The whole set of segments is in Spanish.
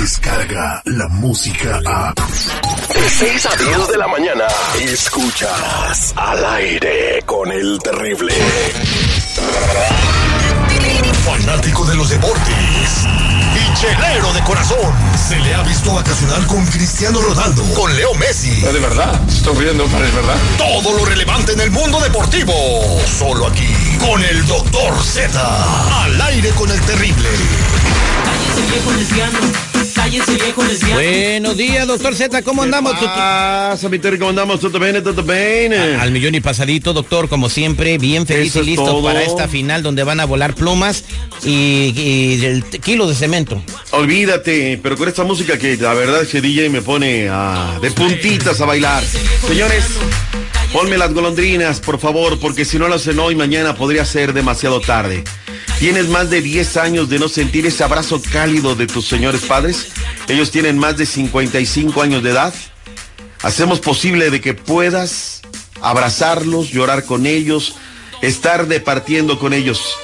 llega la música a... De 6 a 10 de la mañana, escuchas al aire con el terrible. Fanático de los deportes. Y chelero de corazón. Se le ha visto vacacionar con Cristiano Ronaldo. Con Leo Messi. de verdad, estoy riendo, pero es verdad. Todo lo relevante en el mundo deportivo. Solo aquí. Con el Doctor Z. Al aire con el terrible. Cállese viejo lesbiano. Cállese viejo lesbiano. Buenos días, doctor Z, ¿cómo andamos? Pasa, mi Terry, ¿cómo andamos? ¿Todo bien? ¿Todo bien? Al millón y pasadito, doctor, como siempre, bien feliz Eso y listo todo. para esta final donde van a volar plumas y, y el kilo de cemento. Olvídate, pero con esta música que la verdad es que DJ me pone a- de puntitas a bailar. Señores, ponme las golondrinas, por favor, porque si no lo hacen hoy, mañana podría ser demasiado tarde. ¿Tienes más de 10 años de no sentir ese abrazo cálido de tus señores padres? Ellos tienen más de 55 años de edad. Hacemos posible de que puedas abrazarlos, llorar con ellos, estar departiendo con ellos.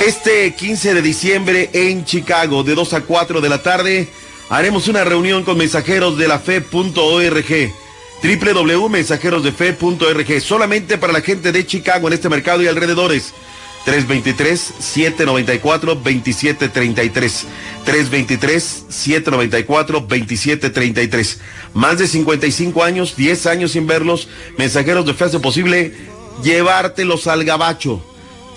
Este 15 de diciembre en Chicago, de 2 a 4 de la tarde, haremos una reunión con mensajeros de la fe.org. www.mensajerosdefe.org. Solamente para la gente de Chicago en este mercado y alrededores. 323-794-2733. 323-794-2733. Más de 55 años, 10 años sin verlos. Mensajeros de fe hace posible llevártelos al gabacho.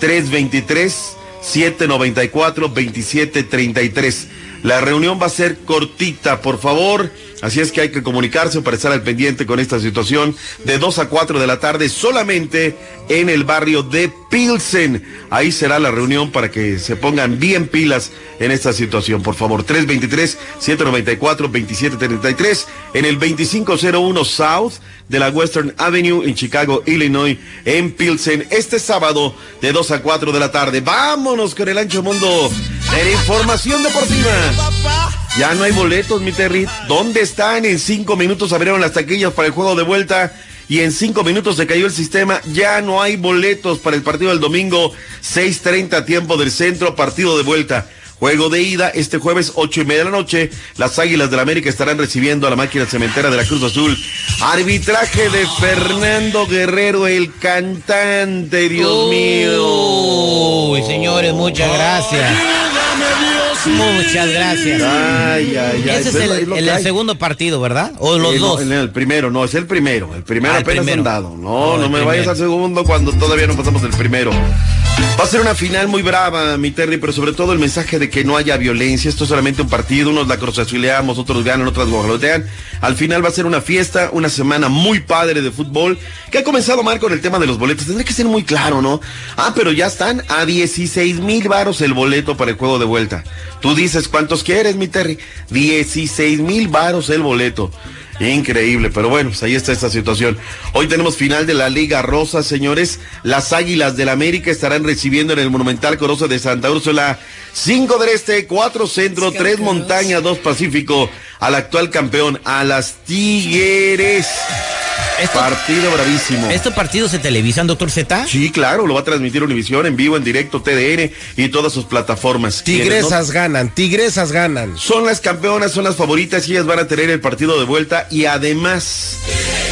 323-794-2733. La reunión va a ser cortita, por favor. Así es que hay que comunicarse para estar al pendiente con esta situación de 2 a 4 de la tarde solamente en el barrio de Pilsen. Ahí será la reunión para que se pongan bien pilas en esta situación. Por favor, 323-794-2733 en el 2501 South de la Western Avenue en Chicago, Illinois, en Pilsen, este sábado de 2 a 4 de la tarde. Vámonos con el ancho mundo de la información deportiva. Ya no hay boletos, mi Terry. ¿Dónde están? En cinco minutos abrieron las taquillas para el juego de vuelta y en cinco minutos se cayó el sistema. Ya no hay boletos para el partido del domingo, 6:30 tiempo del centro, partido de vuelta. Juego de ida este jueves ocho y media de la noche. Las Águilas del América estarán recibiendo a la máquina cementera de la Cruz Azul. Arbitraje de Fernando Guerrero, el cantante, Dios mío. Uy, señores, muchas gracias. Muchas gracias. Ay, ay, ay. Ese es Es el, segundo partido, ¿verdad? O los Eh, no, dos. el, el primero, no, es el primero. El primero Ah, el apenas primero. han dado. No, No, no, me primero. vayas al segundo cuando todavía no pasamos del primero. Va a ser una final muy brava, mi Terry, pero sobre todo el mensaje de que no haya violencia. Esto es solamente un partido. Unos la cruzazuleamos, otros ganan, otras guajolotean. Al final va a ser una fiesta, una semana muy padre de fútbol, que ha comenzado mal con el tema de los boletos. Tendría que ser muy claro, ¿no? Ah, pero ya están a 16 mil varos el boleto para el juego de vuelta. Tú dices cuántos quieres, mi Terry. 16 mil varos el boleto. Increíble, pero bueno, pues ahí está esta situación. Hoy tenemos final de la Liga Rosa, señores. Las Águilas del América estarán recibiendo en el Monumental Corozo de Santa Úrsula 5 del Este, 4 Centro, 3 Montaña, 2 Pacífico, al actual campeón, a las Tigres. Esto- Partido bravísimo. ¿Estos partidos se televisan, doctor Z? Sí, claro, lo va a transmitir Univisión en vivo, en directo, TDN y todas sus plataformas. Tigresas ganan, tigresas ganan. Son las campeonas, son las favoritas y ellas van a tener el partido de vuelta y además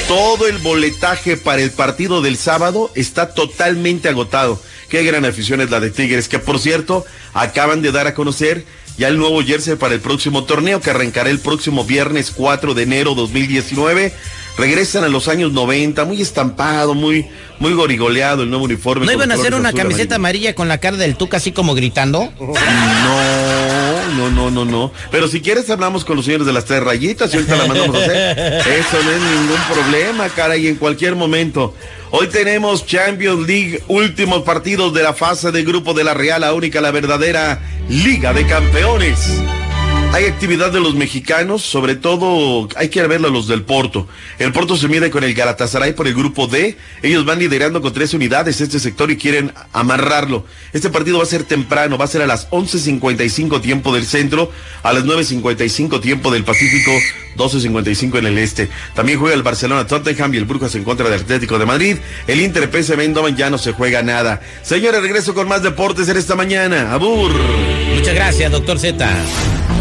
todo el boletaje para el partido del sábado está totalmente agotado. Qué gran afición es la de Tigres, que por cierto acaban de dar a conocer ya el nuevo jersey para el próximo torneo que arrancará el próximo viernes 4 de enero 2019. Regresan a los años 90, muy estampado, muy, muy gorigoleado el nuevo uniforme. ¿No iban a hacer una azul, camiseta amarilla con la cara del Tuca así como gritando? No, no, no, no, no. Pero si quieres hablamos con los señores de las tres rayitas y ahorita la mandamos a hacer. Eso no es ningún problema, cara, y en cualquier momento. Hoy tenemos Champions League, últimos partidos de la fase de grupo de la Real, la única, la verdadera Liga de Campeones. Hay actividad de los mexicanos, sobre todo hay que verlo a los del Porto. El Porto se mide con el Galatasaray por el grupo D. Ellos van liderando con tres unidades este sector y quieren amarrarlo. Este partido va a ser temprano, va a ser a las 11.55 tiempo del centro, a las 9.55 tiempo del Pacífico, 12.55 en el este. También juega el Barcelona Tottenham y el Brujas en contra del Atlético de Madrid. El Inter PSV Eindhoven ya no se juega nada. Señores, regreso con más deportes en esta mañana. Abur. Muchas gracias, doctor Z.